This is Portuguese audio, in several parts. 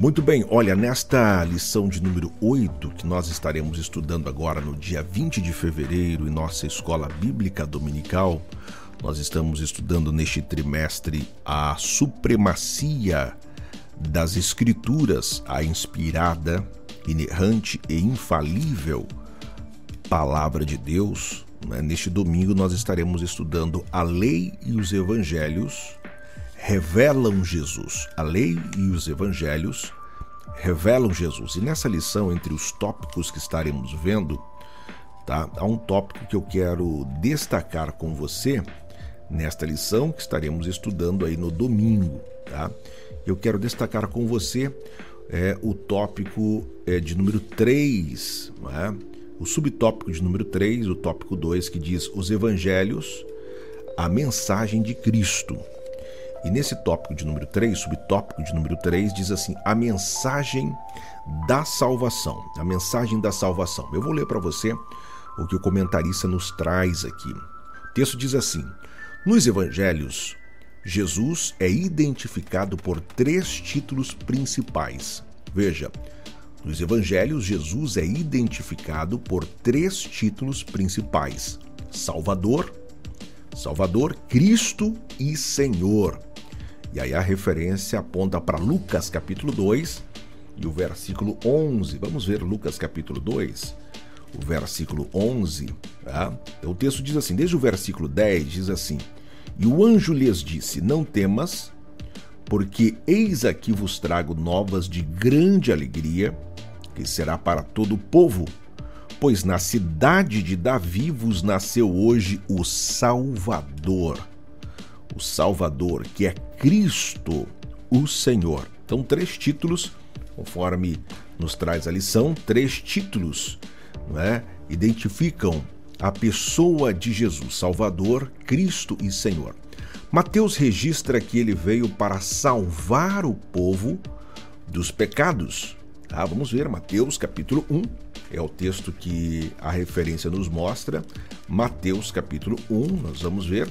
Muito bem, olha, nesta lição de número 8, que nós estaremos estudando agora no dia 20 de fevereiro em nossa escola bíblica dominical, nós estamos estudando neste trimestre a supremacia das Escrituras, a inspirada, inerrante e infalível Palavra de Deus. Né? Neste domingo nós estaremos estudando a lei e os evangelhos revelam Jesus. A lei e os evangelhos revelam Jesus. E nessa lição, entre os tópicos que estaremos vendo, tá? há um tópico que eu quero destacar com você nesta lição que estaremos estudando aí no domingo. Tá? Eu quero destacar com você é, o tópico é, de número 3, é? o subtópico de número 3, o tópico 2, que diz os evangelhos, a mensagem de Cristo. E nesse tópico de número 3, subtópico de número 3, diz assim: a mensagem da salvação. A mensagem da salvação. Eu vou ler para você o que o comentarista nos traz aqui. O texto diz assim: Nos evangelhos, Jesus é identificado por três títulos principais. Veja, nos evangelhos, Jesus é identificado por três títulos principais: Salvador, Salvador, Cristo e Senhor. E aí a referência aponta para Lucas capítulo 2 e o versículo 11. Vamos ver Lucas capítulo 2, o versículo 11. Tá? Então, o texto diz assim, desde o versículo 10 diz assim, E o anjo lhes disse, não temas, porque eis aqui vos trago novas de grande alegria, que será para todo o povo, pois na cidade de Davi vos nasceu hoje o Salvador, o Salvador, que é Cristo, o Senhor. Então, três títulos, conforme nos traz a lição, três títulos não é? identificam a pessoa de Jesus, Salvador, Cristo e Senhor. Mateus registra que ele veio para salvar o povo dos pecados. Tá? Vamos ver, Mateus capítulo 1, é o texto que a referência nos mostra. Mateus capítulo 1, nós vamos ver.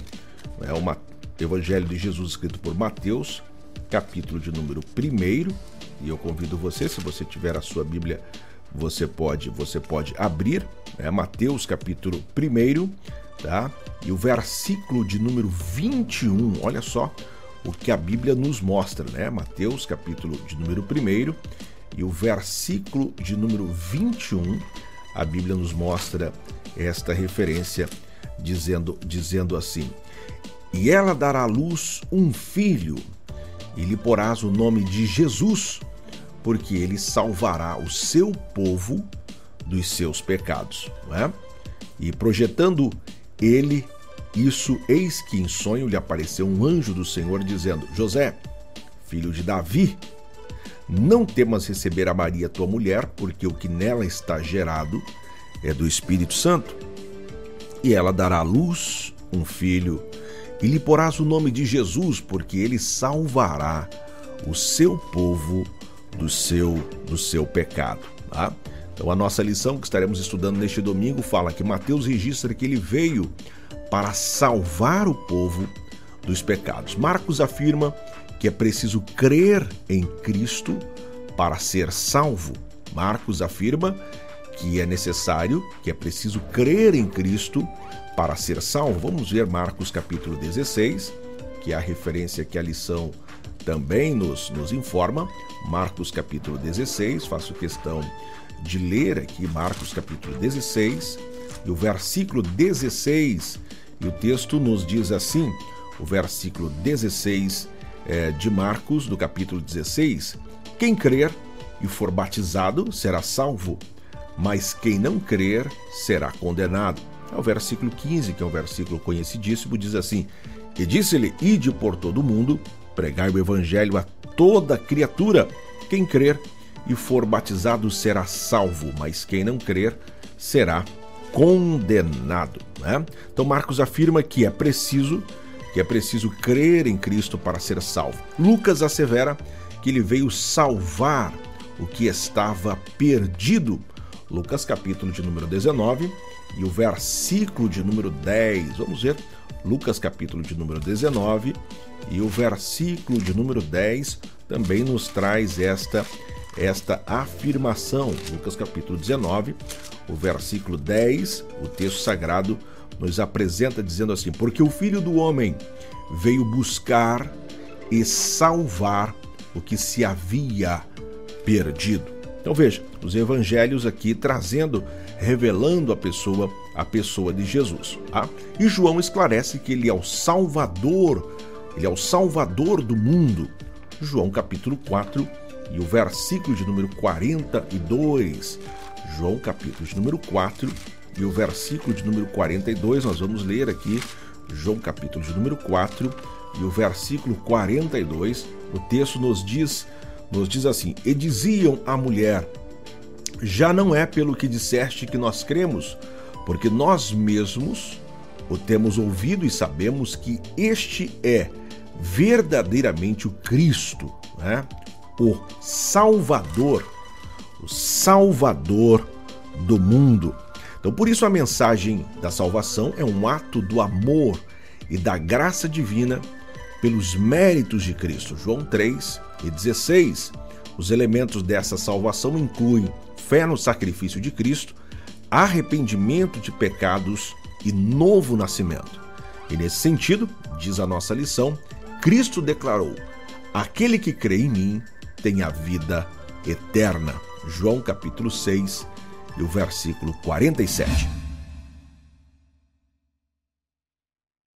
É uma Evangelho de Jesus escrito por Mateus, capítulo de número 1, e eu convido você, se você tiver a sua Bíblia, você pode, você pode abrir, é Mateus capítulo 1, tá? E o versículo de número 21, olha só o que a Bíblia nos mostra, né? Mateus capítulo de número 1 e o versículo de número 21, a Bíblia nos mostra esta referência dizendo dizendo assim: e ela dará à luz um filho, e lhe porás o nome de Jesus, porque ele salvará o seu povo dos seus pecados. É? E projetando ele isso, eis que em sonho lhe apareceu um anjo do Senhor dizendo: José, filho de Davi, não temas receber a Maria tua mulher, porque o que nela está gerado é do Espírito Santo. E ela dará à luz um filho e lhe porás o nome de Jesus, porque ele salvará o seu povo do seu, do seu pecado. Tá? Então, a nossa lição que estaremos estudando neste domingo fala que Mateus registra que ele veio para salvar o povo dos pecados. Marcos afirma que é preciso crer em Cristo para ser salvo. Marcos afirma que é necessário, que é preciso crer em Cristo para ser salvo. Vamos ver Marcos capítulo 16, que é a referência que a lição também nos, nos informa. Marcos capítulo 16, faço questão de ler aqui Marcos capítulo 16 e o versículo 16, e o texto nos diz assim: o versículo 16 é, de Marcos, do capítulo 16: Quem crer e for batizado será salvo, mas quem não crer será condenado. É o versículo 15, que é um versículo conhecidíssimo, diz assim: E disse-lhe: Ide por todo o mundo, pregai o evangelho a toda criatura. Quem crer e for batizado será salvo, mas quem não crer será condenado. Né? Então Marcos afirma que é preciso que é preciso crer em Cristo para ser salvo. Lucas assevera que ele veio salvar o que estava perdido. Lucas capítulo de número 19, e o versículo de número 10. Vamos ver Lucas capítulo de número 19 e o versículo de número 10 também nos traz esta esta afirmação. Lucas capítulo 19, o versículo 10, o texto sagrado nos apresenta dizendo assim: Porque o filho do homem veio buscar e salvar o que se havia perdido. Então veja, os evangelhos aqui trazendo, revelando a pessoa, a pessoa de Jesus. Tá? E João esclarece que ele é o Salvador, ele é o Salvador do mundo. João capítulo 4 e o versículo de número 42. João capítulo de número 4 e o versículo de número 42, nós vamos ler aqui João capítulo de número 4 e o versículo 42. O texto nos diz, nos diz assim: "E diziam à mulher: Já não é pelo que disseste que nós cremos, porque nós mesmos o temos ouvido e sabemos que este é verdadeiramente o Cristo, né? o Salvador, o Salvador do mundo. Então, por isso, a mensagem da salvação é um ato do amor e da graça divina pelos méritos de Cristo. João 3 e 16. Os elementos dessa salvação incluem fé no sacrifício de Cristo, arrependimento de pecados e novo nascimento. E nesse sentido, diz a nossa lição, Cristo declarou: Aquele que crê em mim tem a vida eterna. João capítulo 6 e o versículo 47.